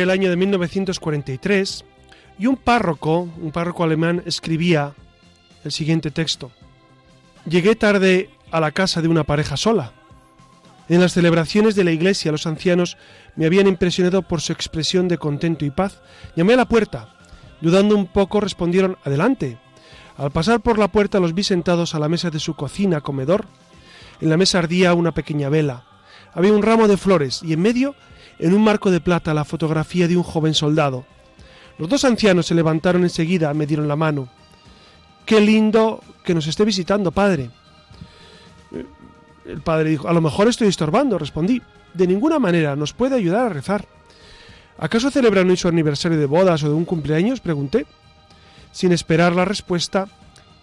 El año de 1943 y un párroco, un párroco alemán, escribía el siguiente texto. Llegué tarde a la casa de una pareja sola. En las celebraciones de la iglesia los ancianos me habían impresionado por su expresión de contento y paz. Llamé a la puerta. Dudando un poco respondieron Adelante. Al pasar por la puerta los vi sentados a la mesa de su cocina, comedor. En la mesa ardía una pequeña vela. Había un ramo de flores y en medio en un marco de plata la fotografía de un joven soldado. Los dos ancianos se levantaron enseguida, me dieron la mano. Qué lindo que nos esté visitando, padre. El padre dijo, a lo mejor estoy estorbando, respondí. De ninguna manera, nos puede ayudar a rezar. ¿Acaso celebran hoy su aniversario de bodas o de un cumpleaños? pregunté. Sin esperar la respuesta,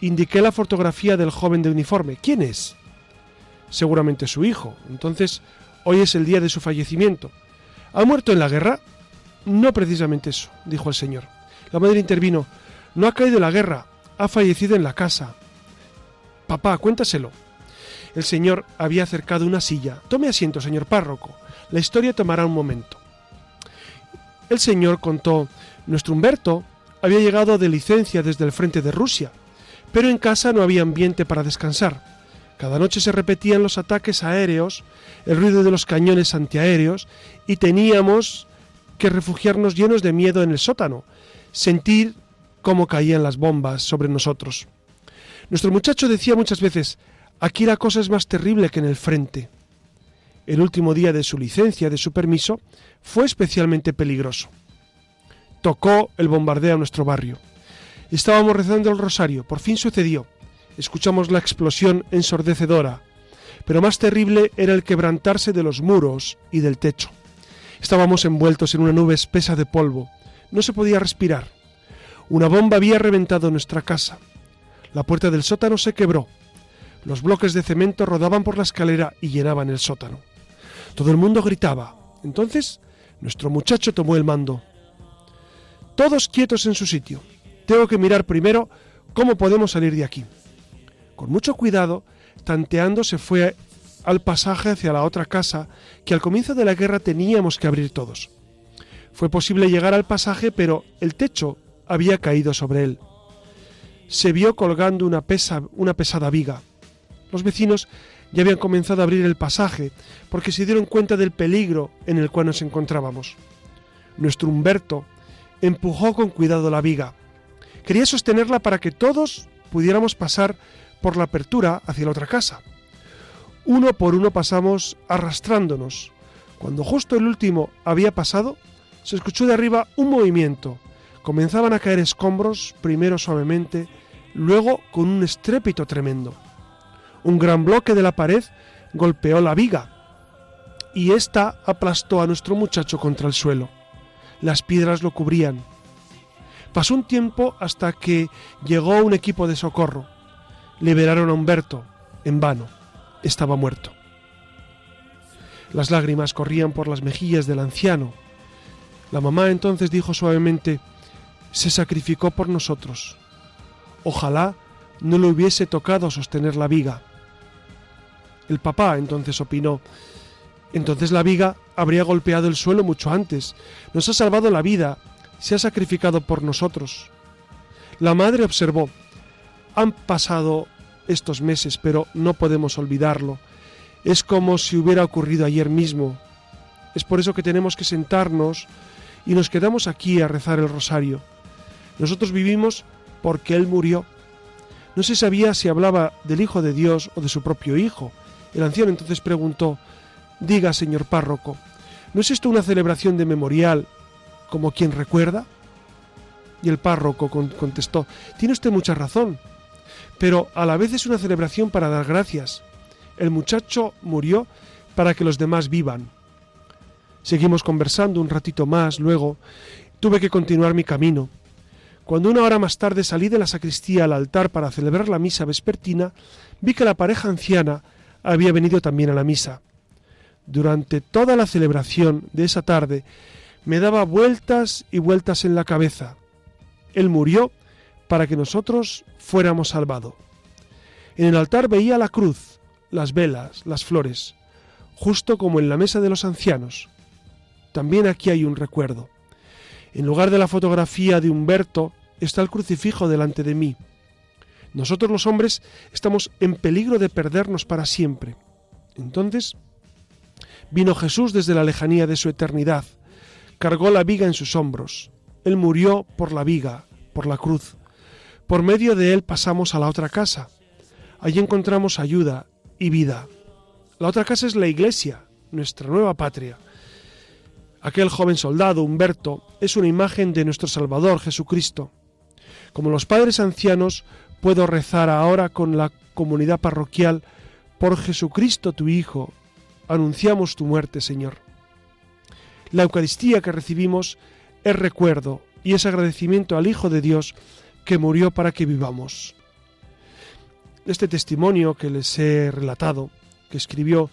indiqué la fotografía del joven de uniforme. ¿Quién es? Seguramente su hijo. Entonces, hoy es el día de su fallecimiento. ¿Ha muerto en la guerra? No precisamente eso, dijo el señor. La madre intervino. No ha caído en la guerra, ha fallecido en la casa. Papá, cuéntaselo. El señor había acercado una silla. Tome asiento, señor párroco. La historia tomará un momento. El señor contó, nuestro Humberto había llegado de licencia desde el frente de Rusia, pero en casa no había ambiente para descansar. Cada noche se repetían los ataques aéreos, el ruido de los cañones antiaéreos y teníamos que refugiarnos llenos de miedo en el sótano, sentir cómo caían las bombas sobre nosotros. Nuestro muchacho decía muchas veces, aquí la cosa es más terrible que en el frente. El último día de su licencia, de su permiso, fue especialmente peligroso. Tocó el bombardeo a nuestro barrio. Estábamos rezando el rosario, por fin sucedió escuchamos la explosión ensordecedora, pero más terrible era el quebrantarse de los muros y del techo. Estábamos envueltos en una nube espesa de polvo. No se podía respirar. Una bomba había reventado nuestra casa. La puerta del sótano se quebró. Los bloques de cemento rodaban por la escalera y llenaban el sótano. Todo el mundo gritaba. Entonces, nuestro muchacho tomó el mando. Todos quietos en su sitio. Tengo que mirar primero cómo podemos salir de aquí. Con mucho cuidado, tanteando se fue al pasaje hacia la otra casa que al comienzo de la guerra teníamos que abrir todos. Fue posible llegar al pasaje, pero el techo había caído sobre él. Se vio colgando una, pesa, una pesada viga. Los vecinos ya habían comenzado a abrir el pasaje porque se dieron cuenta del peligro en el cual nos encontrábamos. Nuestro Humberto empujó con cuidado la viga. Quería sostenerla para que todos pudiéramos pasar por la apertura hacia la otra casa. Uno por uno pasamos arrastrándonos. Cuando justo el último había pasado, se escuchó de arriba un movimiento. Comenzaban a caer escombros, primero suavemente, luego con un estrépito tremendo. Un gran bloque de la pared golpeó la viga y ésta aplastó a nuestro muchacho contra el suelo. Las piedras lo cubrían. Pasó un tiempo hasta que llegó un equipo de socorro liberaron a Humberto. En vano, estaba muerto. Las lágrimas corrían por las mejillas del anciano. La mamá entonces dijo suavemente, se sacrificó por nosotros. Ojalá no le hubiese tocado sostener la viga. El papá entonces opinó, entonces la viga habría golpeado el suelo mucho antes. Nos ha salvado la vida, se ha sacrificado por nosotros. La madre observó, han pasado estos meses, pero no podemos olvidarlo. Es como si hubiera ocurrido ayer mismo. Es por eso que tenemos que sentarnos y nos quedamos aquí a rezar el rosario. Nosotros vivimos porque Él murió. No se sabía si hablaba del Hijo de Dios o de su propio Hijo. El anciano entonces preguntó, Diga, señor párroco, ¿no es esto una celebración de memorial como quien recuerda? Y el párroco contestó, tiene usted mucha razón, pero a la vez es una celebración para dar gracias. El muchacho murió para que los demás vivan. Seguimos conversando un ratito más, luego tuve que continuar mi camino. Cuando una hora más tarde salí de la sacristía al altar para celebrar la misa vespertina, vi que la pareja anciana había venido también a la misa. Durante toda la celebración de esa tarde me daba vueltas y vueltas en la cabeza. Él murió para que nosotros fuéramos salvados. En el altar veía la cruz, las velas, las flores, justo como en la mesa de los ancianos. También aquí hay un recuerdo. En lugar de la fotografía de Humberto está el crucifijo delante de mí. Nosotros los hombres estamos en peligro de perdernos para siempre. Entonces vino Jesús desde la lejanía de su eternidad, cargó la viga en sus hombros. Él murió por la viga, por la cruz. Por medio de él pasamos a la otra casa. Allí encontramos ayuda y vida. La otra casa es la iglesia, nuestra nueva patria. Aquel joven soldado, Humberto, es una imagen de nuestro Salvador Jesucristo. Como los padres ancianos, puedo rezar ahora con la comunidad parroquial, por Jesucristo tu Hijo, anunciamos tu muerte, Señor. La Eucaristía que recibimos es recuerdo y es agradecimiento al Hijo de Dios que murió para que vivamos. Este testimonio que les he relatado, que escribió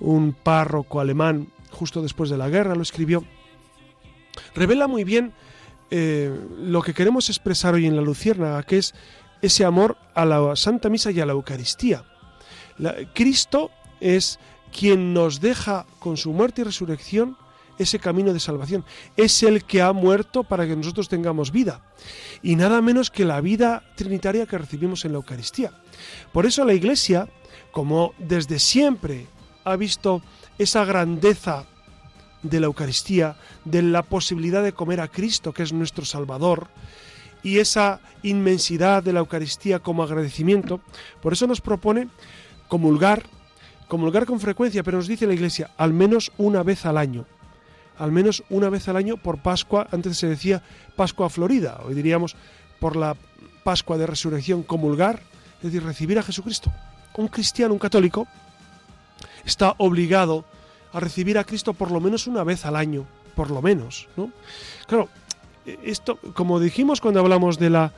un párroco alemán justo después de la guerra, lo escribió, revela muy bien eh, lo que queremos expresar hoy en la Lucierna, que es ese amor a la Santa Misa y a la Eucaristía. Cristo es quien nos deja con su muerte y resurrección ese camino de salvación. Es el que ha muerto para que nosotros tengamos vida. Y nada menos que la vida trinitaria que recibimos en la Eucaristía. Por eso la Iglesia, como desde siempre ha visto esa grandeza de la Eucaristía, de la posibilidad de comer a Cristo, que es nuestro Salvador, y esa inmensidad de la Eucaristía como agradecimiento, por eso nos propone comulgar, comulgar con frecuencia, pero nos dice la Iglesia, al menos una vez al año al menos una vez al año por Pascua, antes se decía Pascua Florida, hoy diríamos por la Pascua de Resurrección comulgar, es decir, recibir a Jesucristo. Un cristiano, un católico, está obligado a recibir a Cristo por lo menos una vez al año, por lo menos, ¿no? Claro, esto, como dijimos cuando hablamos de la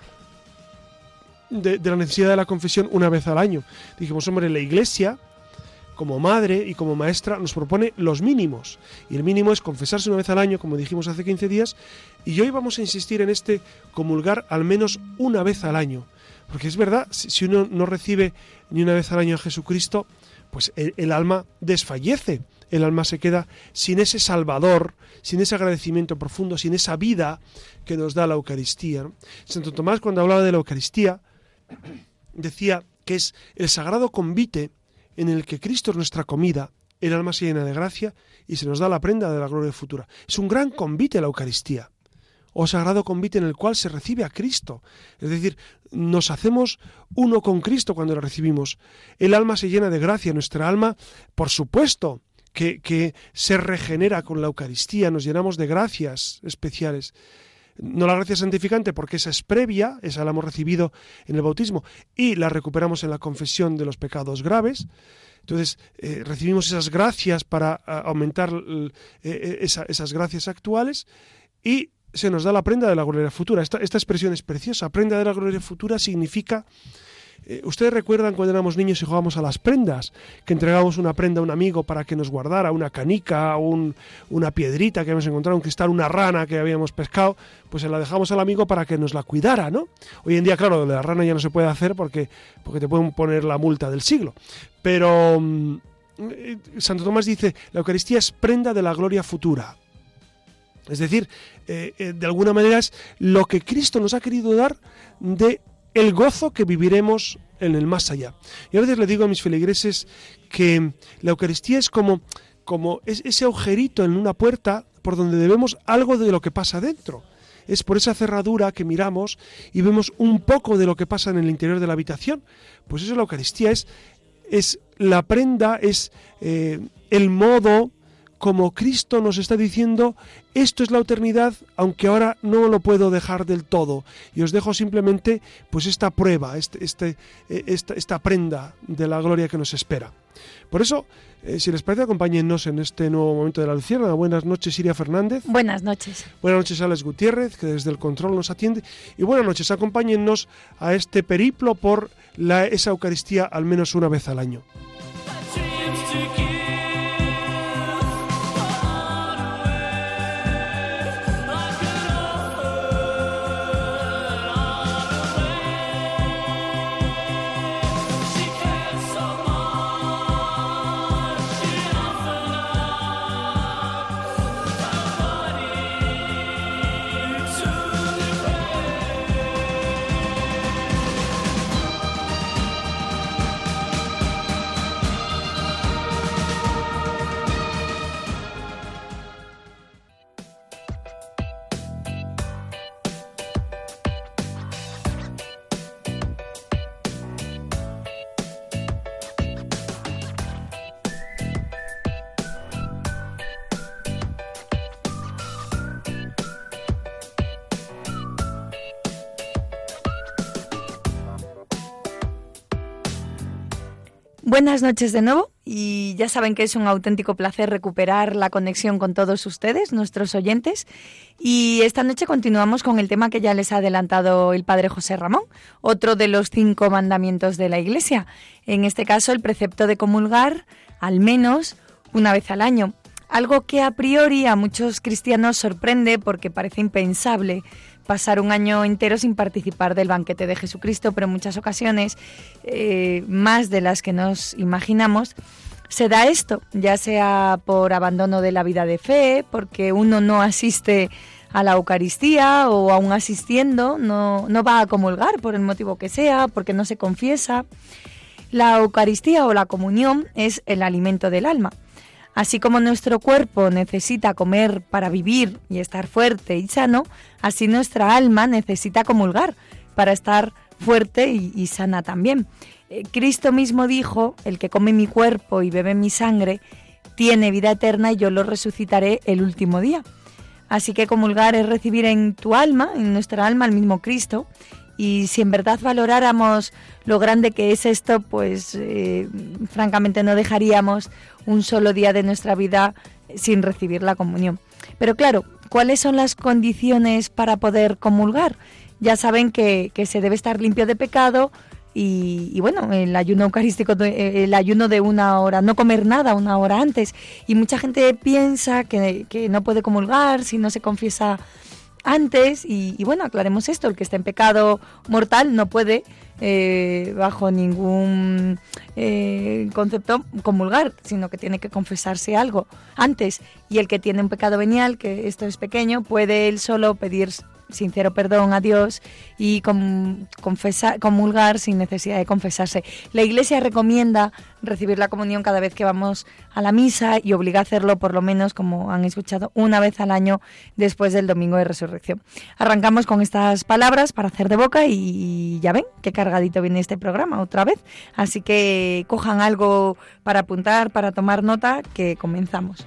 de, de la necesidad de la confesión una vez al año, dijimos, hombre, la Iglesia como madre y como maestra, nos propone los mínimos. Y el mínimo es confesarse una vez al año, como dijimos hace 15 días, y hoy vamos a insistir en este comulgar al menos una vez al año. Porque es verdad, si uno no recibe ni una vez al año a Jesucristo, pues el, alma desfallece, el alma se queda sin ese Salvador, sin ese agradecimiento profundo, sin esa vida que nos da la Eucaristía. Santo Tomás cuando hablaba de la Eucaristía decía que es el sagrado convite en el que Cristo es nuestra comida, el alma se llena de gracia y se nos da la prenda de la gloria futura. Es un gran convite la Eucaristía, o sagrado convite en el cual se recibe a Cristo. Es decir, nos hacemos uno con Cristo cuando la recibimos. El alma se llena de gracia, nuestra alma, por supuesto, que, que se regenera con la Eucaristía, nos llenamos de gracias especiales no la gracia santificante porque esa es previa, esa la hemos recibido en el bautismo y la recuperamos en la confesión de los pecados graves. Entonces eh, recibimos esas gracias para aumentar eh, esas gracias actuales y se nos da la prenda de la gloria futura. Esta, esta expresión es preciosa. Prenda de la gloria futura significa eh, Ustedes recuerdan cuando éramos niños y jugábamos a las prendas, que entregábamos una prenda a un amigo para que nos guardara, una canica, un, una piedrita que habíamos encontrado, un cristal, una rana que habíamos pescado, pues se la dejamos al amigo para que nos la cuidara, ¿no? Hoy en día, claro, la rana ya no se puede hacer porque, porque te pueden poner la multa del siglo. Pero mm, eh, Santo Tomás dice, la Eucaristía es prenda de la gloria futura. Es decir, eh, de alguna manera es lo que Cristo nos ha querido dar de el gozo que viviremos en el más allá. Y a veces le digo a mis feligreses que la Eucaristía es como, como ese agujerito en una puerta por donde debemos algo de lo que pasa dentro. Es por esa cerradura que miramos y vemos un poco de lo que pasa en el interior de la habitación. Pues eso es la Eucaristía, es, es la prenda, es eh, el modo como Cristo nos está diciendo, esto es la eternidad, aunque ahora no lo puedo dejar del todo. Y os dejo simplemente pues esta prueba, este, este, eh, esta, esta prenda de la gloria que nos espera. Por eso, eh, si les parece, acompáñennos en este nuevo momento de la Lucierna. Buenas noches, Siria Fernández. Buenas noches. Buenas noches, Alex Gutiérrez, que desde el control nos atiende. Y buenas noches, acompáñennos a este periplo por la, esa Eucaristía al menos una vez al año. Buenas noches de nuevo y ya saben que es un auténtico placer recuperar la conexión con todos ustedes, nuestros oyentes. Y esta noche continuamos con el tema que ya les ha adelantado el Padre José Ramón, otro de los cinco mandamientos de la Iglesia. En este caso, el precepto de comulgar al menos una vez al año. Algo que a priori a muchos cristianos sorprende porque parece impensable pasar un año entero sin participar del banquete de Jesucristo, pero en muchas ocasiones, eh, más de las que nos imaginamos, se da esto, ya sea por abandono de la vida de fe, porque uno no asiste a la Eucaristía o aún asistiendo, no, no va a comulgar por el motivo que sea, porque no se confiesa. La Eucaristía o la comunión es el alimento del alma. Así como nuestro cuerpo necesita comer para vivir y estar fuerte y sano, así nuestra alma necesita comulgar para estar fuerte y, sana también. Eh, Cristo mismo dijo, el que come mi cuerpo y bebe mi sangre, tiene vida eterna y yo lo resucitaré el último día. Así que comulgar es recibir en tu alma, en nuestra alma, al mismo Cristo. Y si en verdad valoráramos lo grande que es esto, pues eh, francamente no dejaríamos un solo día de nuestra vida sin recibir la comunión. Pero claro, ¿cuáles son las condiciones para poder comulgar? Ya saben que, se debe estar limpio de pecado y, bueno, el ayuno eucarístico, el ayuno de una hora, no comer nada una hora antes. Y mucha gente piensa que, que no puede comulgar si no se confiesa antes. Y, y, bueno, aclaremos esto, el que está en pecado mortal no puede eh, bajo ningún eh, concepto comulgar, sino que tiene que confesarse algo antes. Y el que tiene un pecado venial, que esto es pequeño, puede él solo pedir sincero perdón a Dios y confesar, comulgar sin necesidad de confesarse. La Iglesia recomienda recibir la comunión cada vez que vamos a la misa y obliga a hacerlo por lo menos, como han escuchado, una vez al año después del Domingo de Resurrección. Arrancamos con estas palabras para hacer de boca y ya ven qué cargadito viene este programa otra vez. Así que cojan algo para apuntar, para tomar nota, que comenzamos.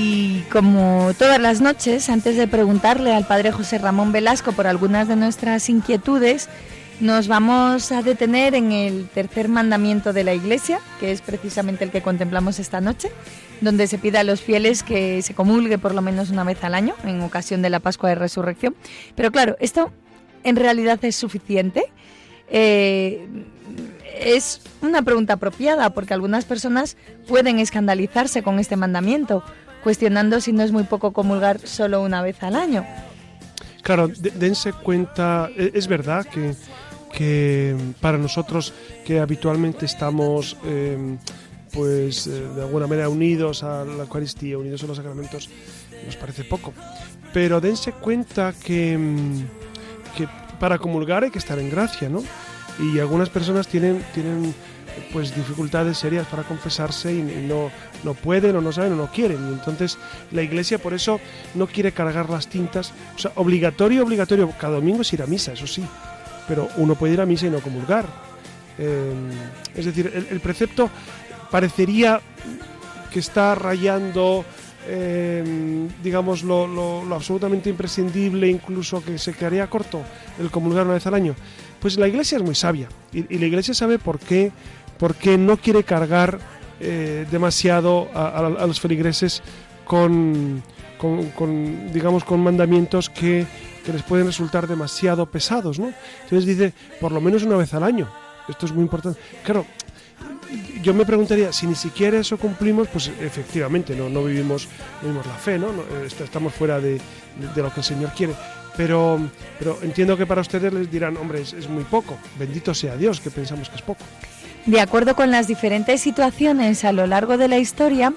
Y como todas las noches, antes de preguntarle al padre José Ramón Velasco por algunas de nuestras inquietudes, Nos vamos a detener en el tercer mandamiento de la Iglesia, que es precisamente el que contemplamos esta noche, donde se pide a los fieles que se comulgue por lo menos una vez al año, en ocasión de la Pascua de Resurrección. Pero claro, esto en realidad es suficiente. Eh, es una pregunta apropiada porque algunas personas pueden escandalizarse con este mandamiento, cuestionando si no es muy poco comulgar solo una vez al año. Claro, dense cuenta, e, es verdad que, que para nosotros que habitualmente estamos em, pues eh, de alguna manera unidos a la Eucaristía, unidos a los sacramentos, nos parece poco. Pero dense cuenta que, em, que para comulgar hay que estar en gracia, ¿no? y algunas personas tienen, tienen pues dificultades serias para confesarse y, no, no pueden o no saben o no quieren. Y entonces la iglesia por eso no quiere cargar las tintas. O sea, obligatorio, obligatorio, cada domingo es ir a misa, eso sí. Pero uno puede ir a misa y no comulgar. Eh, es decir, el, precepto parecería que está rayando, eh, digamos, lo, absolutamente imprescindible, incluso que se quedaría corto el comulgar una vez al año. Pues la iglesia es muy sabia y, la iglesia sabe por qué, por qué no quiere cargar eh, demasiado a, los feligreses con, con, digamos, con mandamientos que, que, les pueden resultar demasiado pesados, ¿no? Entonces dice, por lo menos una vez al año. Esto es muy importante. Claro, yo me preguntaría, si ni siquiera eso cumplimos, pues efectivamente no, no, vivimos, vivimos la fe, ¿no? Estamos fuera de, de, lo que el Señor quiere. Pero, pero entiendo que para ustedes les dirán, hombre, es, muy poco. Bendito sea Dios, que pensamos que es poco. De acuerdo con las diferentes situaciones a lo largo de la historia,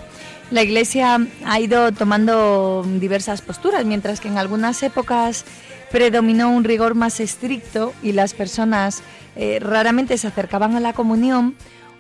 la Iglesia ha ido tomando diversas posturas, mientras que en algunas épocas predominó un rigor más estricto y las personas eh, raramente se acercaban a la comunión,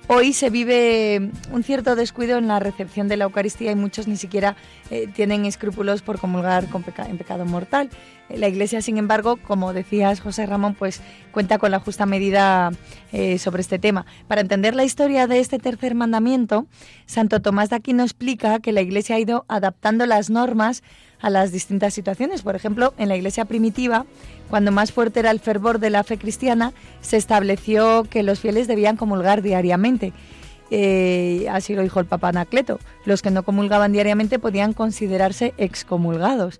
Hoy se vive un cierto descuido en la recepción de la Eucaristía y muchos ni siquiera eh, tienen escrúpulos por comulgar con en pecado mortal. Eh, la Iglesia, sin embargo, como decías José Ramón, pues cuenta con la justa medida eh, sobre este tema. Para entender la historia de este tercer mandamiento, Santo Tomás de Aquino explica que la Iglesia ha ido adaptando las normas a las distintas situaciones. Por ejemplo, en la Iglesia primitiva, cuando más fuerte era el fervor de la fe cristiana, se estableció que los fieles debían comulgar diariamente. Eh, así lo dijo el Papa Anacleto. Los que no comulgaban diariamente podían considerarse excomulgados.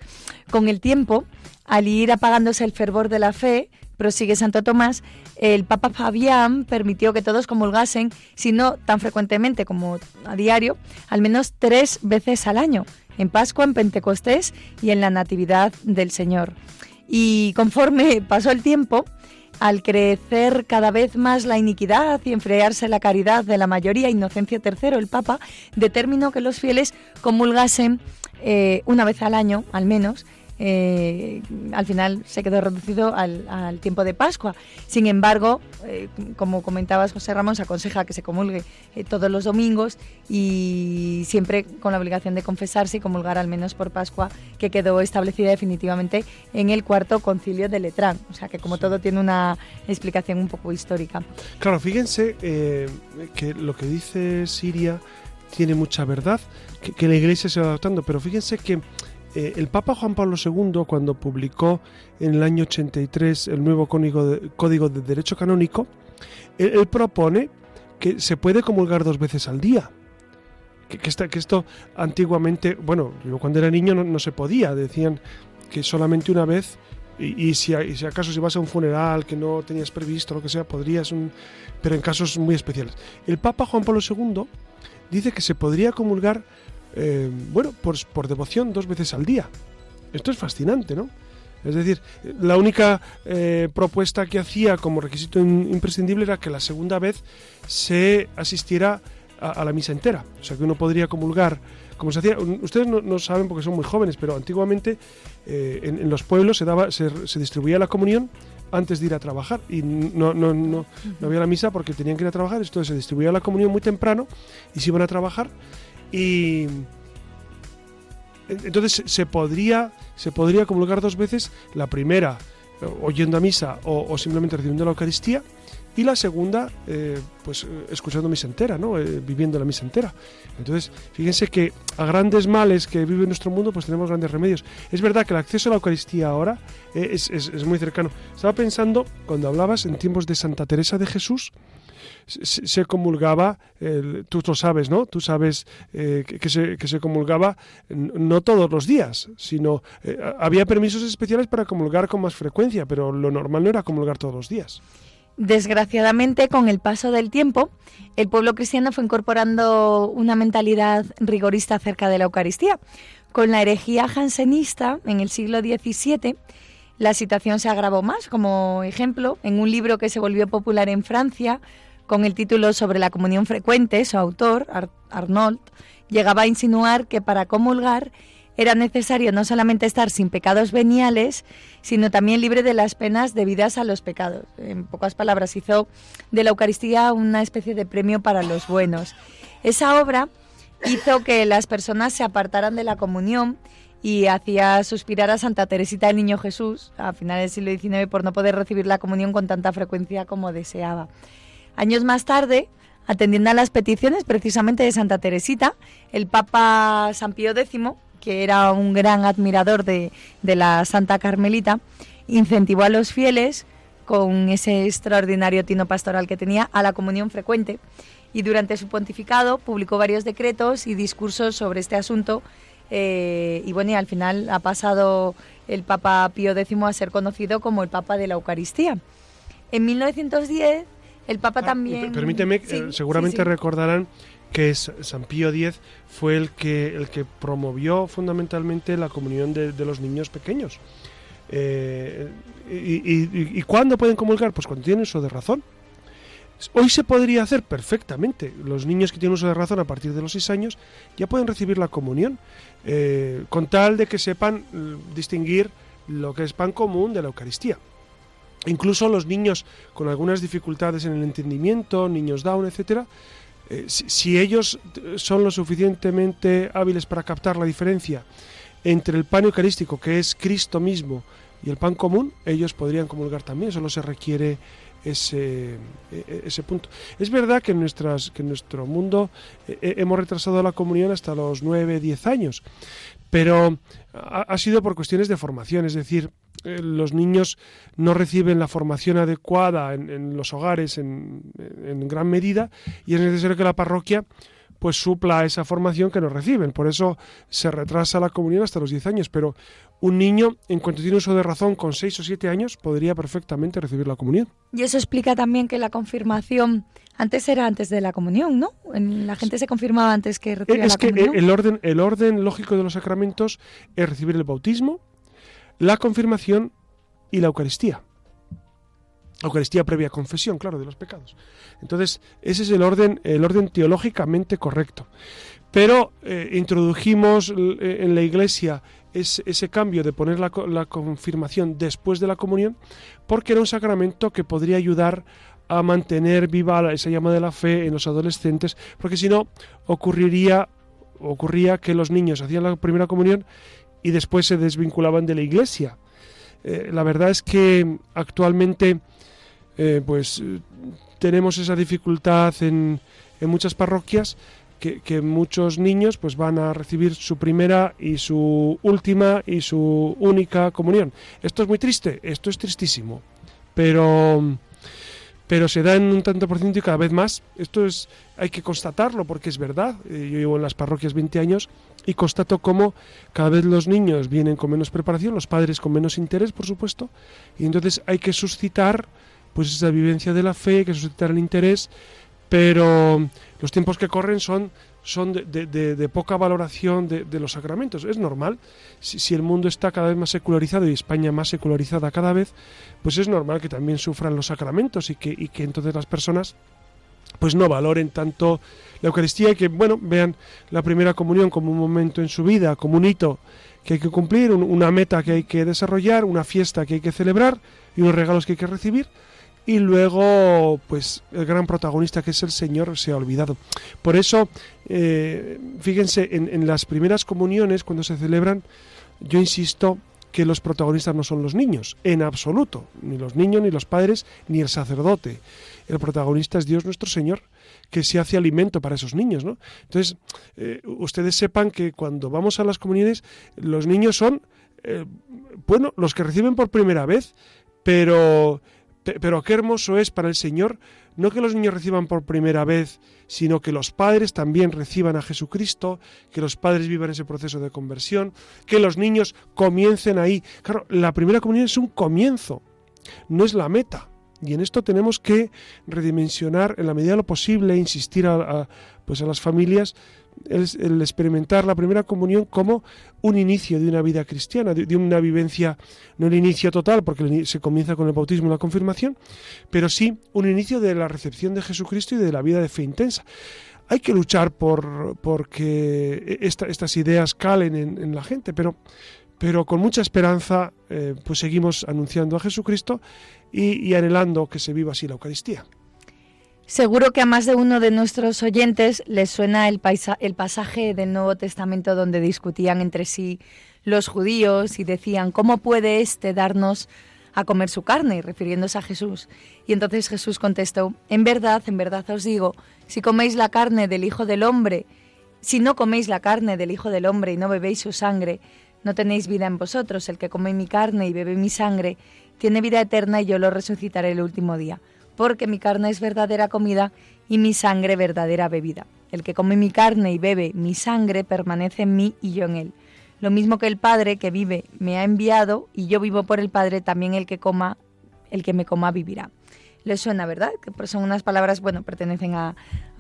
Con el tiempo, al ir apagándose el fervor de la fe, prosigue Santo Tomás, el Papa Fabián permitió que todos comulgasen, si no tan frecuentemente como a diario, al menos tres veces al año en Pascua, en Pentecostés y en la Natividad del Señor. Y conforme pasó el tiempo, al crecer cada vez más la iniquidad y enfriarse la caridad de la mayoría, Inocencio III, el Papa, determinó que los fieles comulgasen eh, una vez al año, al menos, eh, al final se quedó reducido al, tiempo de Pascua. Sin embargo, eh, como comentabas, José Ramón, se aconseja que se comulgue eh, todos los domingos y siempre con la obligación de confesarse y comulgar al menos por Pascua, que quedó establecida definitivamente en el cuarto concilio de Letrán. O sea que como todo tiene una explicación un poco histórica. Claro, fíjense que lo que dice Siria tiene mucha verdad, que, que la Iglesia se va adaptando, pero fíjense que eh, el Papa Juan Pablo II, cuando publicó en el año 83 el nuevo Código de, Código de Derecho Canónico, él, propone que se puede comulgar dos veces al día. Que, que, esto antiguamente, bueno, cuando era niño no, se podía, decían que solamente una vez, y, si, si, acaso si vas a un funeral que no tenías previsto, lo que sea, podrías, un, pero en casos muy especiales. El Papa Juan Pablo II dice que se podría comulgar eh, bueno, por, por devoción dos veces al día. Esto es fascinante, ¿no? Es decir, la única eh, propuesta que hacía como requisito imprescindible era que la segunda vez se asistiera a, la misa entera. O sea, que uno podría comulgar, como se hacía. Ustedes no, saben porque son muy jóvenes, pero antiguamente eh, en, los pueblos se, daba, se, distribuía la comunión antes de ir a trabajar y no, no, no, no había la misa porque tenían que ir a trabajar. Entonces se distribuía la comunión muy temprano y se iban a trabajar y entonces se podría, se podría comulgar dos veces, la primera eh, oyendo a misa o, simplemente recibiendo la Eucaristía, y la segunda, eh, pues escuchando misa entera, ¿no? viviendo la misa entera. Entonces, fíjense que a grandes males que vive nuestro mundo, pues tenemos grandes remedios. Es verdad que el acceso a la Eucaristía ahora es, es muy cercano. Estaba pensando, cuando hablabas en tiempos de Santa Teresa de Jesús, se, comulgaba, tú lo sabes, ¿no? Tú sabes eh, que, se, que, se, comulgaba no todos los días, sino eh, había permisos especiales para comulgar con más frecuencia, pero lo normal no era comulgar todos los días. Desgraciadamente, con el paso del tiempo, el pueblo cristiano fue incorporando una mentalidad rigorista acerca de la Eucaristía. Con la herejía jansenista en el siglo XVII, la situación se agravó más. Como ejemplo, en un libro que se volvió popular en Francia, con el título Sobre la comunión frecuente, su autor, Arnold, llegaba a insinuar que para comulgar era necesario no solamente estar sin pecados veniales, sino también libre de las penas debidas a los pecados. En pocas palabras, hizo de la Eucaristía una especie de premio para los buenos. Esa obra hizo que las personas se apartaran de la comunión y hacía suspirar a Santa Teresita del Niño Jesús a finales del siglo XIX por no poder recibir la comunión con tanta frecuencia como deseaba. Años más tarde, atendiendo a las peticiones precisamente de Santa Teresita, el Papa San Pío X, que era un gran admirador de, la Santa Carmelita, incentivó a los fieles, con ese extraordinario tino pastoral que tenía, a la comunión frecuente. Y durante su pontificado publicó varios decretos y discursos sobre este asunto. Eh, y bueno, y al final ha pasado el Papa Pío X a ser conocido como el Papa de la Eucaristía. En 1910 el Papa ah, también. Permíteme, eh, seguramente recordarán que San Pío X fue el que, el que promovió fundamentalmente la comunión de, los niños pequeños. Eh, y, y, cuándo pueden comulgar? Pues cuando tienen uso de razón. Hoy se podría hacer perfectamente. Los niños que tienen uso de razón a partir de los 6 años ya pueden recibir la comunión, eh, con tal de que sepan distinguir lo que es pan común de la Eucaristía. Incluso los niños con algunas dificultades en el entendimiento, niños down, etcétera, eh, si, ellos son lo suficientemente hábiles para captar la diferencia entre el pan eucarístico, que es Cristo mismo, y el pan común, ellos podrían comulgar también. Solo se requiere ese, e, e, ese punto. Es verdad que en, nuestras, que en nuestro mundo eh, eh, hemos retrasado la comunión hasta los 9, 10 años, pero ha, sido por cuestiones de formación, es decir, eh, los niños no reciben la formación adecuada en, los hogares en, gran medida y es necesario que la parroquia pues supla esa formación que no reciben. Por eso se retrasa la comunión hasta los 10 años, pero un niño, en cuanto tiene uso de razón, con 6 o 7 años, podría perfectamente recibir la comunión. Y eso explica también que la confirmación antes era antes de la comunión, ¿no? La gente se confirmaba antes que recibía la comunión. Es que el orden, el orden lógico de los sacramentos es recibir el bautismo, la confirmación y la Eucaristía. Eucaristía previa confesión, claro, de los pecados. Entonces, ese es el orden, el orden teológicamente correcto. Pero eh, introdujimos eh, en la Iglesia ese, cambio de poner la, la, confirmación después de la comunión, porque era un sacramento que podría ayudar a mantener viva esa llama de la fe en los adolescentes, porque si no ocurriría ocurría que los niños hacían la primera comunión y después se desvinculaban de la Iglesia. Eh, la verdad es que actualmente eh, pues tenemos esa dificultad en, en muchas parroquias que, muchos niños pues van a recibir su primera y su última y su única comunión. Esto es muy triste, esto es tristísimo, pero pero se da en un tanto por ciento y cada vez más. Esto es hay que constatarlo porque es verdad. Eh, yo llevo en las parroquias 20 años y constato cómo cada vez los niños vienen con menos preparación, los padres con menos interés, por supuesto, y entonces hay que suscitar pues esa vivencia de la fe, hay que suscitar el interés, pero los tiempos que corren son, son de, poca valoración de, los sacramentos. Es normal, si, el mundo está cada vez más secularizado y España más secularizada cada vez, pues es normal que también sufran los sacramentos y que, y que entonces las personas pues no valoren tanto la Eucaristía y que, bueno, vean la primera comunión como un momento en su vida, como un hito que hay que cumplir, una meta que hay que desarrollar, una fiesta que hay que celebrar y unos regalos que hay que recibir. Y luego, pues el gran protagonista que es el Señor se ha olvidado. Por eso, eh, fíjense, en, las primeras comuniones, cuando se celebran, yo insisto que los protagonistas no son los niños, en absoluto, ni los niños, ni los padres, ni el sacerdote. El protagonista es Dios nuestro Señor, que se hace alimento para esos niños, ¿no? Entonces, eh, ustedes sepan que cuando vamos a las comuniones, los niños son, eh, bueno, los que reciben por primera vez, pero, pero qué hermoso es para el Señor no que los niños reciban por primera vez, sino que los padres también reciban a Jesucristo, que los padres vivan ese proceso de conversión, que los niños comiencen ahí. Claro, la primera comunión es un comienzo, no es la meta. Y en esto tenemos que redimensionar en la medida de lo posible, insistir a, pues a las familias el, experimentar la primera comunión como un inicio de una vida cristiana, de, una vivencia, no el inicio total, porque se comienza con el bautismo y la confirmación, pero sí un inicio de la recepción de Jesucristo y de la vida de fe intensa. Hay que luchar por porque estas ideas calen en, la gente, pero, pero con mucha esperanza eh, pues seguimos anunciando a Jesucristo y anhelando que se viva así la Eucaristía. Seguro que a más de uno de nuestros oyentes les suena el, el pasaje del Nuevo Testamento donde discutían entre sí los judíos y decían, ¿cómo puede éste darnos a comer su carne? refiriéndose a Jesús. Y entonces Jesús contestó, en verdad, en verdad os digo, si coméis la carne del Hijo del Hombre, si no coméis la carne del Hijo del Hombre y no bebéis su sangre, no tenéis vida en vosotros. El que come mi carne y bebe mi sangre, tiene vida eterna y yo lo resucitaré el último día porque mi carne es verdadera comida y mi sangre verdadera bebida. El que come mi carne y bebe mi sangre permanece en mí y yo en él. Lo mismo que el Padre que vive me ha enviado y yo vivo por el Padre, también el que coma, el que me coma vivirá. Le suena, ¿verdad? Que son unas palabras, bueno, pertenecen a,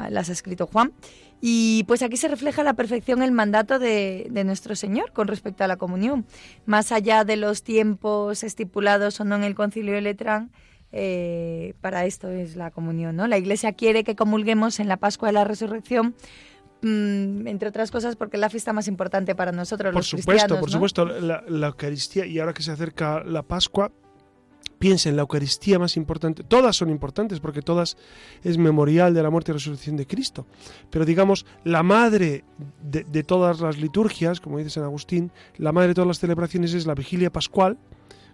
las ha escrito Juan. Y pues aquí se refleja la perfección el mandato de, de, nuestro Señor con respecto a la comunión. Más allá de los tiempos estipulados o no en el concilio de Letrán, eh, para esto es la comunión, ¿no? La Iglesia quiere que comulguemos en la Pascua de la Resurrección, mm, entre otras cosas porque es la fiesta más importante para nosotros, por los supuesto, cristianos. Por supuesto, la, la Eucaristía, y ahora que se acerca la Pascua, piensen, la Eucaristía más importante, todas son importantes porque todas es memorial de la muerte y resurrección de Cristo, pero digamos, la madre de, de todas las liturgias, como dice San Agustín, la madre de todas las celebraciones es la vigilia pascual,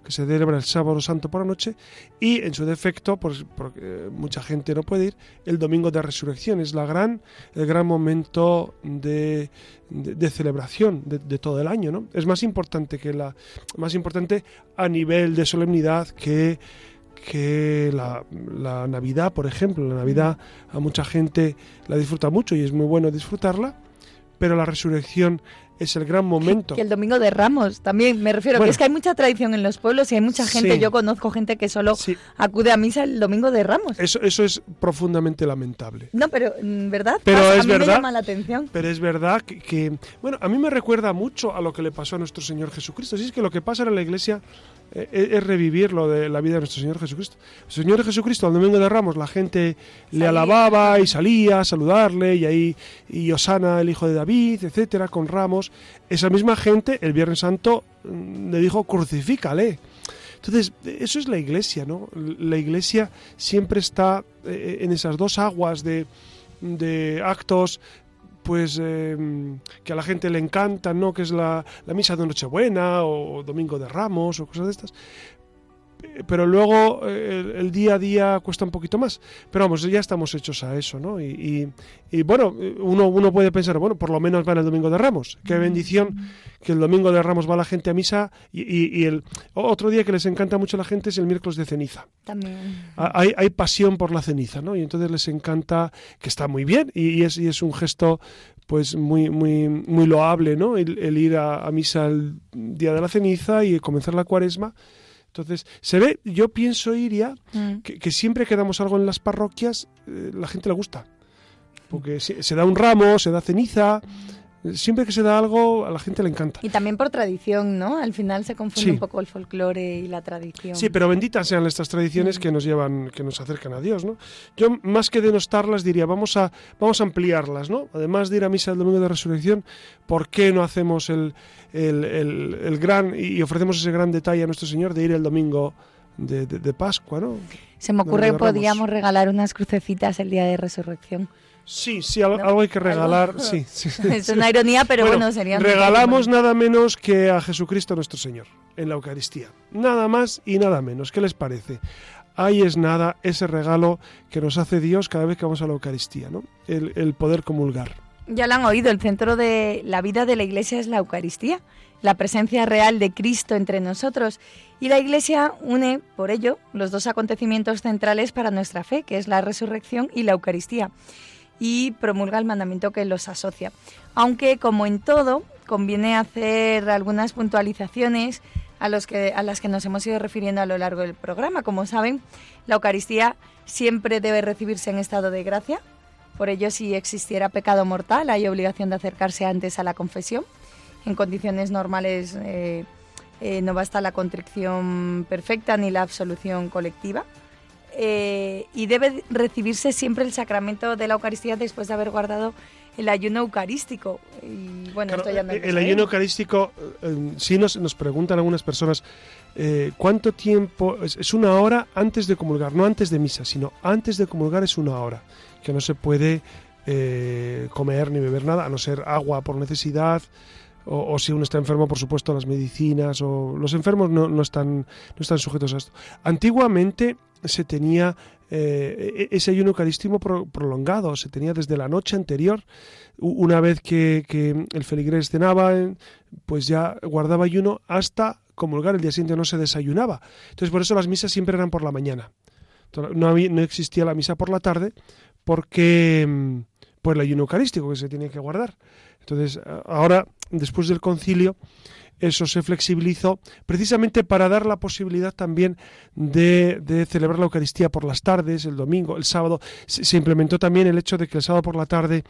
que se celebra el sábado santo por la noche, y en su defecto, pues, porque mucha gente no puede ir, el domingo de resurrección. Es la gran, el gran momento de, de, celebración de, todo el año. ¿no? Es más importante que la, más importante a nivel de solemnidad que que la, la, Navidad, por ejemplo. La Navidad a mucha gente la disfruta mucho y es muy bueno disfrutarla, pero la resurrección es el gran momento. Que el domingo de Ramos también, me refiero, que es que hay mucha tradición en los pueblos y hay mucha gente, yo conozco gente que solo acude a misa el domingo de Ramos. Eso, eso es profundamente lamentable. No, pero, mm, ¿verdad? Pero es a mí verdad, me llama la atención. Pero es verdad que, bueno, a mí me recuerda mucho a lo que le pasó a nuestro Señor Jesucristo. Si es que lo que pasa en la iglesia eh, es revivir lo de la vida de nuestro Señor Jesucristo. El Señor Jesucristo, al domingo de Ramos, la gente le alababa y salía a saludarle, y ahí, y Osana, el hijo de David, etcétera, con ramos. Esa misma gente, el Viernes Santo, mm, le dijo, crucifícale. Entonces, eso es la iglesia, ¿no? La iglesia siempre está eh, en esas dos aguas de, de actos pues em, que a la gente le encanta, ¿no? Que es la, la misa de Nochebuena o Domingo de Ramos o cosas de estas pero luego eh, el, día a día cuesta un poquito más. Pero vamos, ya estamos hechos a eso, ¿no? Y, bueno, uno, uno puede pensar, bueno, por lo menos van el domingo de Ramos. Qué bendición que el domingo de Ramos va la gente a misa y, el otro día que les encanta mucho a la gente es el miércoles de ceniza. También. Hay, hay pasión por la ceniza, ¿no? Y entonces les encanta, que está muy bien y, es, y es un gesto pues muy muy muy loable, ¿no? El, ir a, a misa el día de la ceniza y comenzar la cuaresma entonces, se ve, yo pienso, Iria, mm. que, siempre que damos algo en las parroquias, eh, la gente le gusta. Porque se, da un ramo, se da ceniza, siempre que se da algo a la gente le encanta. Y también por tradición, ¿no? Al final se confunde un poco el folclore y la tradición. Sí, pero benditas sean estas tradiciones mm. que nos llevan, que nos acercan a Dios, ¿no? Yo más que denostarlas diría, vamos a, vamos a ampliarlas, ¿no? Además de ir a misa el domingo de resurrección, ¿por qué no hacemos el, el, gran y ofrecemos ese gran detalle a nuestro Señor de ir el domingo de, de, Pascua, ¿no? Se me ocurre que podríamos regalar unas crucecitas el día de resurrección. Sí, sí, algo, hay que regalar. Sí, es una ironía, pero bueno, sería. Regalamos nada menos que a Jesucristo nuestro Señor. en la Eucaristía. Nada más y nada menos. ¿Qué les parece? Ahí es nada ese regalo que nos hace Dios cada vez que vamos a la Eucaristía, ¿no? El, el poder comulgar. Ya lo han oído, el centro de la vida de la Iglesia es la Eucaristía, la presencia real de Cristo entre nosotros. Y la Iglesia une, por ello, los dos acontecimientos centrales para nuestra fe, que es la resurrección y la Eucaristía, y promulga el mandamiento que los asocia. Aunque, como en todo, conviene hacer algunas puntualizaciones a, los que, a las que nos hemos ido refiriendo a lo largo del programa. Como saben, la Eucaristía siempre debe recibirse en estado de gracia, por ello, si existiera pecado mortal, hay obligación de acercarse antes a la confesión. En condiciones normales eh, eh, no basta la contrición perfecta ni la absolución colectiva. Eh, y debe recibirse siempre el sacramento de la Eucaristía después de haber guardado el ayuno eucarístico. Y bueno, esto ya no que el saber. ayuno eucarístico, eh, sí nos, nos preguntan algunas personas, eh, ¿cuánto tiempo? Es, es una hora antes de comulgar, no antes de misa, sino antes de comulgar es una hora, que no se puede eh, comer ni beber nada, a no ser agua por necesidad, o, o si uno está enfermo, por supuesto, las medicinas, o los enfermos no, no están, no están sujetos a esto. Antiguamente se tenía eh, e- ese ayuno eucarístico pro- prolongado, se tenía desde la noche anterior, una vez que, el feligrés cenaba, pues ya guardaba ayuno hasta comulgar, el día siguiente no se desayunaba. Entonces por eso las misas siempre eran por la mañana. No, había- no existía la misa por la tarde porque mm, por el ayuno eucarístico que se tiene que guardar. Entonces ahora, después del concilio, eso se flexibilizó precisamente para dar la posibilidad también de, de celebrar la Eucaristía por las tardes, el domingo, el sábado. Se, implementó también el hecho de que el sábado por la tarde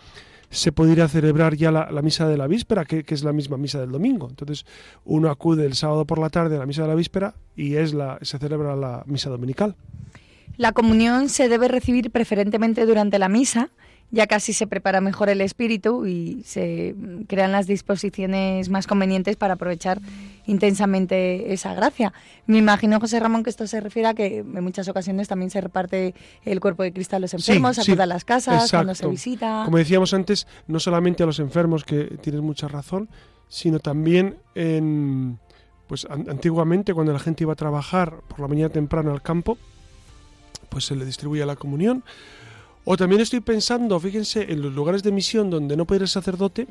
se pudiera celebrar ya la, la misa de la víspera, que, que es la misma misa del domingo. Entonces uno acude el sábado por la tarde a la misa de la víspera y es la, se celebra la misa dominical. La comunión se debe recibir preferentemente durante la misa, ya así se prepara mejor el espíritu y se crean las disposiciones más convenientes para aprovechar intensamente esa gracia. Me imagino, José Ramón, que esto se refiere a que en muchas ocasiones también se reparte el cuerpo de Cristo a los enfermos, Sí, a las casas, cuando se visita. Como decíamos antes, no solamente a los enfermos, que tienes mucha razón, sino también en, pues an- antiguamente cuando la gente iba a trabajar por la mañana temprano al campo, pues se le distribuía la comunión. O también estoy pensando, fíjense, en los lugares de misión donde no puede ir el sacerdote,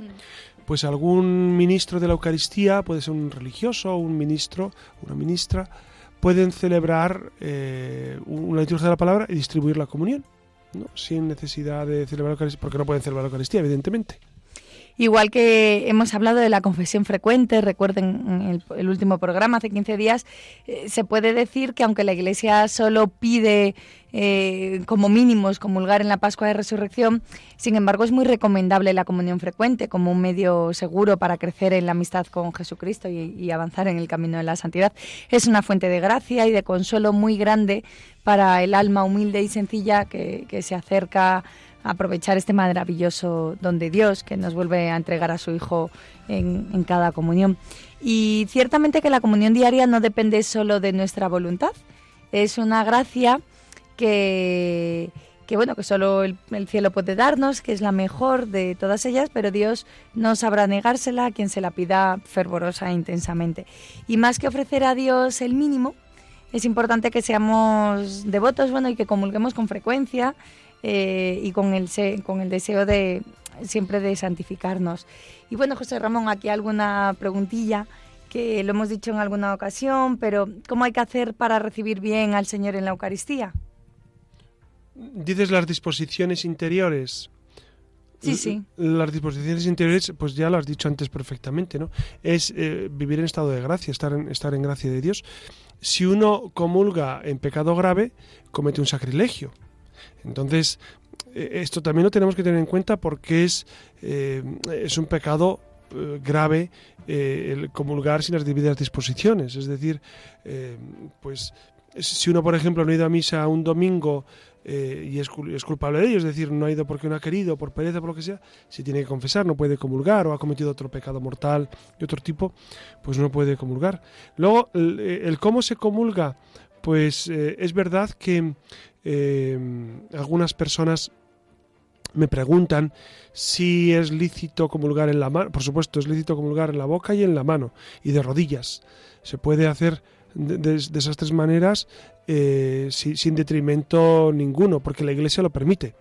pues algún ministro de la Eucaristía, puede ser un religioso, un ministro, una ministra, pueden celebrar eh, una liturgia de la palabra y distribuir la comunión. ¿no? sin necesidad de celebrar la Eucaristía, porque no pueden celebrar la Eucaristía, evidentemente. Igual que hemos hablado de la confesión frecuente, recuerden en el, el último programa hace 15 días, eh, se puede decir que aunque la Iglesia solo pide eh, como mínimos comulgar en la Pascua de Resurrección, sin embargo es muy recomendable la comunión frecuente como un medio seguro para crecer en la amistad con Jesucristo y, avanzar en el camino de la santidad. Es una fuente de gracia y de consuelo muy grande para el alma humilde y sencilla que, que se acerca aprovechar este maravilloso don de Dios que nos vuelve a entregar a su Hijo en, cada comunión. Y ciertamente que la comunión diaria no depende solo de nuestra voluntad, es una gracia que, que bueno, que solo el, el, cielo puede darnos, que es la mejor de todas ellas, pero Dios no sabrá negársela a quien se la pida fervorosa e intensamente. Y más que ofrecer a Dios el mínimo, es importante que seamos devotos, bueno, y que comulguemos con frecuencia, eh, y con el, con el deseo de siempre de santificarnos. Y bueno, José Ramón, aquí alguna preguntilla que lo hemos dicho en alguna ocasión, pero ¿cómo hay que hacer para recibir bien al Señor en la Eucaristía? Dices las disposiciones interiores. Sí, sí. Las disposiciones interiores, pues ya lo has dicho antes perfectamente, ¿no? Es eh, vivir en estado de gracia, estar en, estar en gracia de Dios. Si uno comulga en pecado grave, comete un sacrilegio. Entonces, esto también lo tenemos que tener en cuenta porque es, eh, es un pecado eh, grave eh, el comulgar sin las debidas disposiciones. Es decir, pues si uno, por ejemplo, no ha ido a misa un domingo y es, culpable de ello, es decir, no ha ido porque no ha querido, por pereza, por lo que sea, si tiene que confesar, no puede comulgar o ha cometido otro pecado mortal de otro tipo, pues no puede comulgar. Luego, el, cómo se comulga, pues es verdad que eh, algunas personas me preguntan si es lícito comulgar en la mano. Por supuesto, es lícito comulgar en la boca y en la mano, y de rodillas. Se puede hacer de, esas tres maneras eh, sin detrimento ninguno, porque la Iglesia lo permite.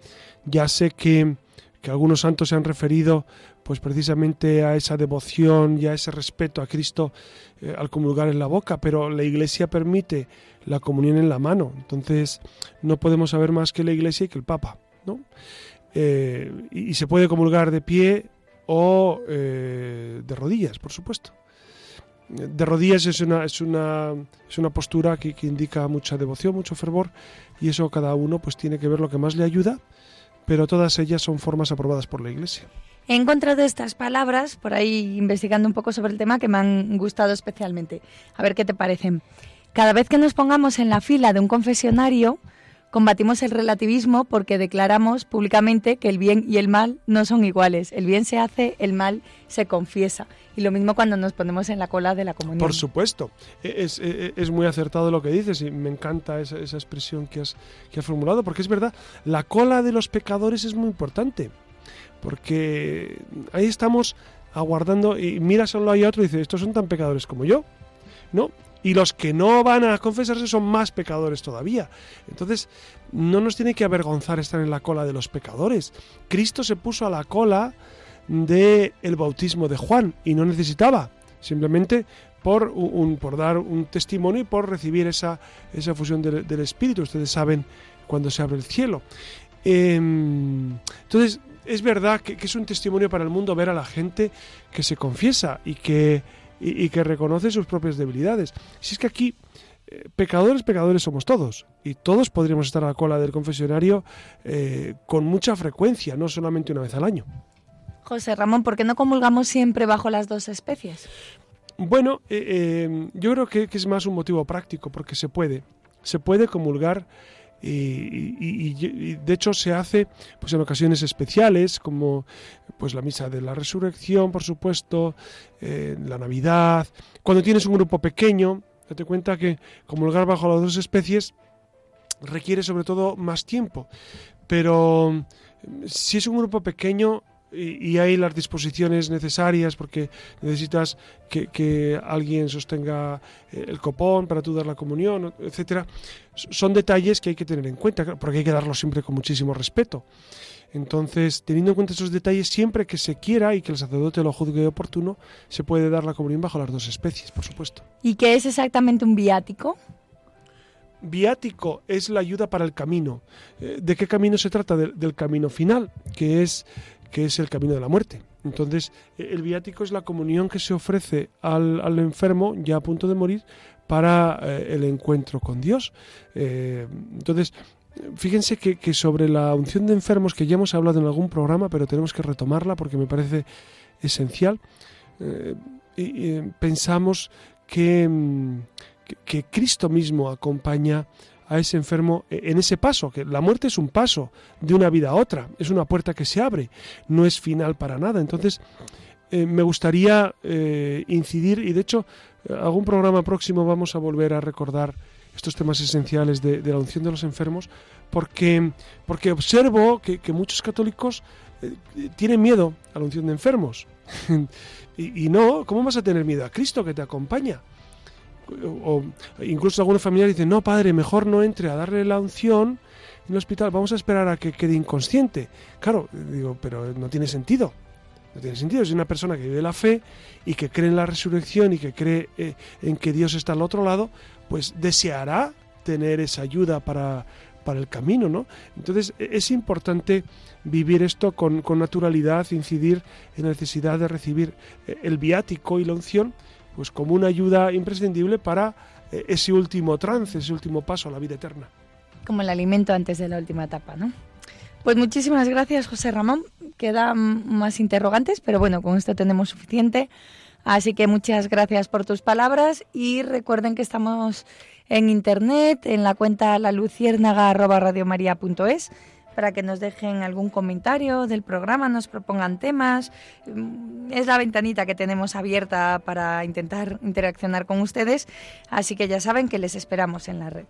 Ya sé que, algunos santos se han referido pues precisamente a esa devoción y a ese respeto a Cristo eh, al comulgar en la boca, pero la Iglesia permite la comunión en la mano. Entonces no podemos saber más que la Iglesia y que el Papa. ¿no? Eh, y, se puede comulgar de pie o eh, de rodillas, por supuesto. De rodillas es una, es una, es una postura que, que, indica mucha devoción, mucho fervor, y eso cada uno pues tiene que ver lo que más le ayuda, pero todas ellas son formas aprobadas por la Iglesia. He encontrado estas palabras por ahí investigando un poco sobre el tema que me han gustado especialmente. A ver qué te parecen. Cada vez que nos pongamos en la fila de un confesionario, Combatimos el relativismo porque declaramos públicamente que el bien y el mal no son iguales. El bien se hace, el mal se confiesa. Y lo mismo cuando nos ponemos en la cola de la comunión. Por supuesto. E, es, e, es muy acertado lo que dices y me encanta esa, expresión que has, que has formulado porque es verdad, la cola de los pecadores es muy importante. Porque ahí estamos aguardando y mira solo hay otro y dice, estos son tan pecadores como yo. No, y los que no van a confesarse son más pecadores todavía. Entonces, no nos tiene que avergonzar estar en la cola de los pecadores. Cristo se puso a la cola del el bautismo de Juan y no necesitaba, simplemente por, un, por dar un testimonio y por recibir esa, esa fusión del, Espíritu. Ustedes saben cuando se abre el cielo. Em, entonces, es verdad que es un testimonio para el mundo ver a la gente que se confiesa y que y, que reconoce sus propias debilidades. Si es que aquí eh, pecadores, pecadores somos todos, y todos podríamos estar a la cola del confesionario eh, con mucha frecuencia, no solamente una vez al año. José Ramón, ¿por qué no comulgamos siempre bajo las dos especies? Bueno, eh, yo creo que, que, es más un motivo práctico, porque se puede. Se puede comulgar y, de hecho se hace pues en ocasiones especiales como pues la misa de la resurrección por supuesto eh, la navidad cuando tienes un grupo pequeño date cuenta que comulgar bajo las dos especies requiere sobre todo más tiempo. Pero si es un grupo pequeño y, hay las disposiciones necesarias porque necesitas que, alguien sostenga eh, el copón para tú dar la comunión, etcétera. Son detalles que hay que tener en cuenta, porque hay que darlos siempre con muchísimo respeto. Entonces, teniendo en cuenta esos detalles, siempre que se quiera y que el sacerdote lo juzgue oportuno, se puede dar la comunión bajo las dos especies, por supuesto. ¿Y qué es exactamente un viático? Viático es la ayuda para el camino. Eh, ¿De qué camino se trata? del camino final, que es que es el camino de la muerte. Entonces, e, el viático es la comunión que se ofrece al, enfermo ya a punto de morir para eh, el encuentro con Dios. Eh, entonces, fíjense que, sobre la unción de enfermos, que ya hemos hablado en algún programa, pero tenemos que retomarla porque me parece esencial, eh, pensamos que, que Cristo mismo acompaña a ese enfermo e, en ese paso, que la muerte es un paso de una vida a otra, es una puerta que se abre, no es final para nada. Entonces, eh, me gustaría eh, incidir, y de hecho, algún programa próximo vamos a volver a recordar estos temas esenciales de, la unción de los enfermos, porque, porque observo que, muchos católicos eh, tienen miedo a la unción de enfermos. y, y no, ¿cómo vas a tener miedo a Cristo que te acompaña? O incluso algunos familiares dicen, no, padre, mejor no entre a darle la unción en el hospital, vamos a esperar a que quede inconsciente. Claro, digo, pero no tiene sentido. No tiene sentido. Es una persona que vive la fe y que cree en la resurrección y que cree eh, en que Dios está al otro lado, pues deseará tener esa ayuda para, para el camino, ¿no? Entonces e, es importante vivir esto con, con naturalidad, incidir en la necesidad de recibir eh, el viático y la unción pues como una ayuda imprescindible para eh, ese último trance, ese último paso a la vida eterna. Como el alimento antes de la última etapa, ¿no? Pues muchísimas gracias, José Ramón. Quedan más interrogantes, pero bueno, con esto tenemos suficiente. Así que muchas gracias por tus palabras y recuerden que estamos en internet, en la cuenta laluciérnaga.radiomaria.es para que nos dejen algún comentario del programa, nos propongan temas. Mm, es la ventanita que tenemos abierta para intentar interaccionar con ustedes, así que ya saben que les esperamos en la red.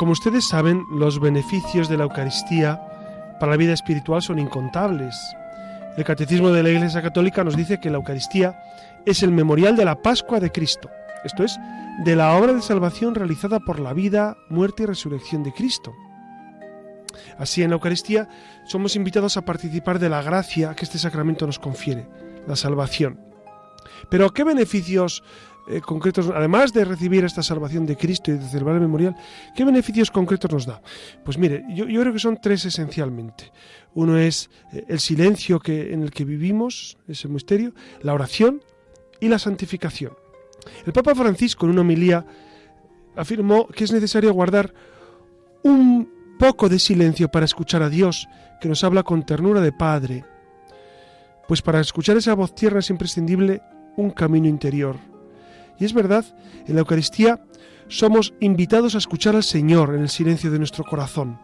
Como ustedes saben, los beneficios de la Eucaristía para la vida espiritual son incontables. El Catecismo de la Iglesia Católica nos dice que la Eucaristía es el memorial de la Pascua de Cristo, esto es, de la obra de salvación realizada por la vida, muerte y resurrección de Cristo. Así en la Eucaristía somos invitados a participar de la gracia que este sacramento nos confiere, la salvación. Pero ¿qué beneficios eh, concretos, además de recibir esta salvación de Cristo y de celebrar el memorial, ¿qué beneficios concretos nos da? Pues mire, yo, creo que son tres esencialmente. Uno es eh, el silencio que, en el que vivimos, ese misterio, la oración y la santificación. El Papa Francisco en una homilía afirmó que es necesario guardar un poco de silencio para escuchar a Dios, que nos habla con ternura de Padre. Pues para escuchar esa voz tierna es imprescindible un camino interior, y es verdad, en la Eucaristía somos invitados a escuchar al Señor en el silencio de nuestro corazón,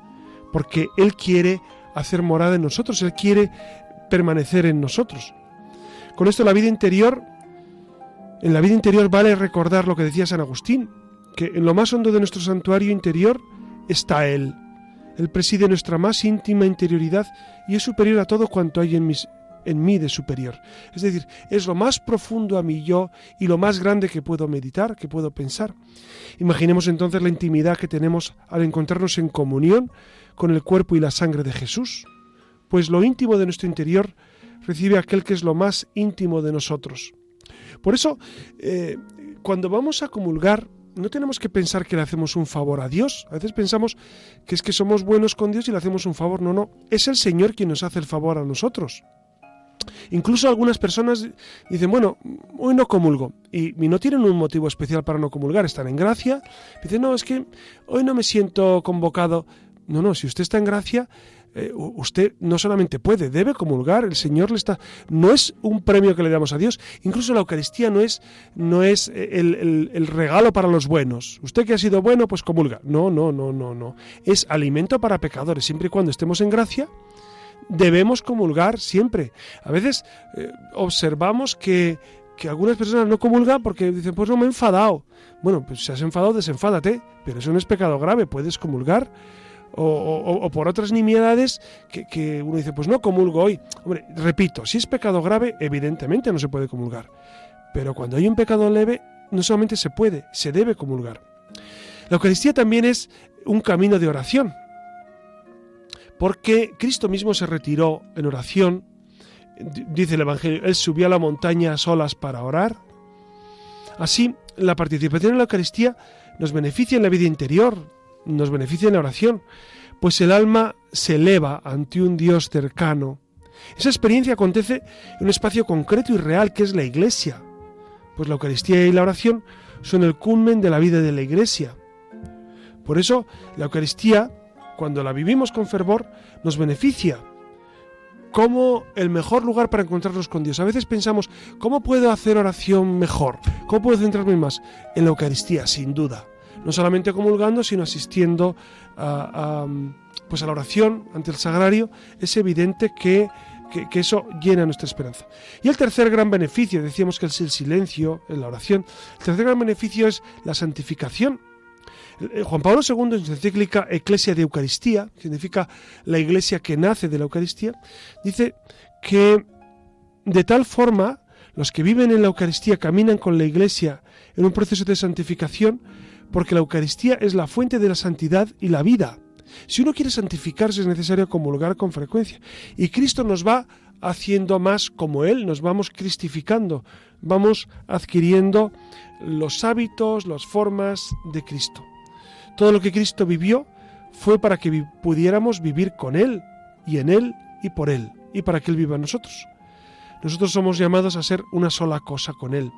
porque Él quiere hacer morada en nosotros, Él quiere permanecer en nosotros. Con esto la vida interior, en la vida interior vale recordar lo que decía San Agustín, que en lo más hondo de nuestro santuario interior está Él. Él preside nuestra más íntima interioridad y es superior a todo cuanto hay en mis, en mí de superior. Es decir, es lo más profundo a mí yo y lo más grande que puedo meditar, que puedo pensar. Imaginemos entonces la intimidad que tenemos al encontrarnos en comunión con el cuerpo y la sangre de Jesús. Pues lo íntimo de nuestro interior recibe aquel que es lo más íntimo de nosotros. Por eso, eh, cuando vamos a comulgar, no tenemos que pensar que le hacemos un favor a Dios. A veces pensamos que es que somos buenos con Dios y le hacemos un favor. No, no. Es el Señor quien nos hace el favor a nosotros. Incluso algunas personas dicen, bueno, hoy no comulgo. Y, no tienen un motivo especial para no comulgar, están en gracia. Dicen, no, es que hoy no me siento convocado. No, no, si usted está en gracia, eh, usted no solamente puede, debe comulgar, el Señor le está... No es un premio que le damos a Dios, incluso la Eucaristía no es, no es el, el regalo para los buenos. Usted que ha sido bueno, pues comulga. No, no, no, no, no. Es alimento para pecadores, siempre y cuando estemos en gracia debemos comulgar siempre. A veces eh, observamos que, algunas personas no comulgan porque dicen, pues no me he enfadado. Bueno, pues si has enfadado, desenfádate, pero eso no es pecado grave, puedes comulgar. O, por otras nimiedades que, que, uno dice, pues no comulgo hoy. Hombre, repito, si es pecado grave, evidentemente no se puede comulgar. Pero cuando hay un pecado leve, no solamente se puede, se debe comulgar. La Eucaristía también es un camino de oración porque Cristo mismo se retiró en oración, dice el Evangelio, Él subió a la montaña a solas para orar. Así, la participación en la Eucaristía nos beneficia en la vida interior, nos beneficia en la oración, pues el alma se eleva ante un Dios cercano. Esa experiencia acontece en un espacio concreto y real que es la Iglesia, pues la Eucaristía y la oración son el culmen de la vida de la Iglesia. Por eso, la Eucaristía cuando la vivimos con fervor, nos beneficia como el mejor lugar para encontrarnos con Dios. A veces pensamos, ¿cómo puedo hacer oración mejor? ¿Cómo puedo centrarme más? En la Eucaristía, sin duda. No solamente comulgando, sino asistiendo a, pues a la oración ante el sagrario. Es evidente que, que, eso llena nuestra esperanza. Y el tercer gran beneficio, decíamos que es el silencio en la oración, el tercer gran beneficio es la santificación Juan Pablo II en su encíclica Eclesia de Eucaristía, que significa la iglesia que nace de la Eucaristía, dice que de tal forma los que viven en la Eucaristía caminan con la iglesia en un proceso de santificación porque la Eucaristía es la fuente de la santidad y la vida. Si uno quiere santificarse es necesario comulgar con frecuencia y Cristo nos va haciendo más como Él, nos vamos cristificando, vamos adquiriendo los hábitos, las formas de Cristo. Todo lo que Cristo vivió fue para que pudiéramos vivir con Él y en Él y por Él y para que Él viva en nosotros. Nosotros somos llamados a ser una sola cosa con Él.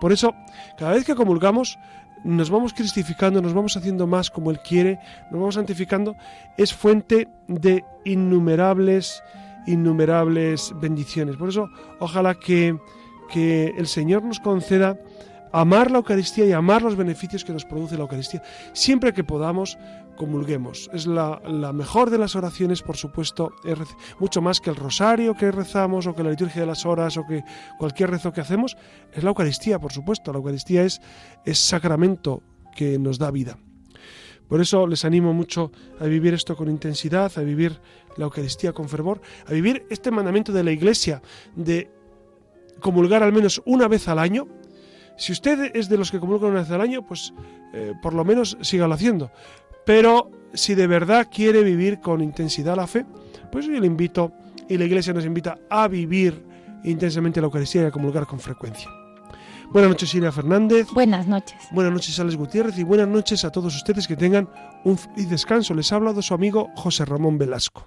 Por eso, cada vez que comulgamos, nos vamos cristificando, nos vamos haciendo más como Él quiere, nos vamos santificando, es fuente de innumerables, innumerables bendiciones. Por eso, ojalá que, que el Señor nos conceda amar la Eucaristía y amar los beneficios que nos produce la Eucaristía. Siempre que podamos, comulguemos. Es la, mejor de las oraciones, por supuesto, mucho más que el rosario que rezamos o que la liturgia de las horas o que cualquier rezo que hacemos, es la Eucaristía, por supuesto. La Eucaristía es, es sacramento que nos da vida. Por eso les animo mucho a vivir esto con intensidad, a vivir la Eucaristía con fervor, a vivir este mandamiento de la Iglesia de comulgar al menos una vez al año, si usted es de los que comulgan una vez al año, pues eh, por lo menos sígalo haciendo. Pero si de verdad quiere vivir con intensidad la fe, pues yo le invito y la Iglesia nos invita a vivir intensamente la Eucaristía y a comulgar con frecuencia. Buenas noches, Silvia Fernández. Buenas noches. Buenas noches, Alex Gutiérrez. Y buenas noches a todos ustedes que tengan un feliz descanso. Les ha hablado su amigo José Ramón Velasco.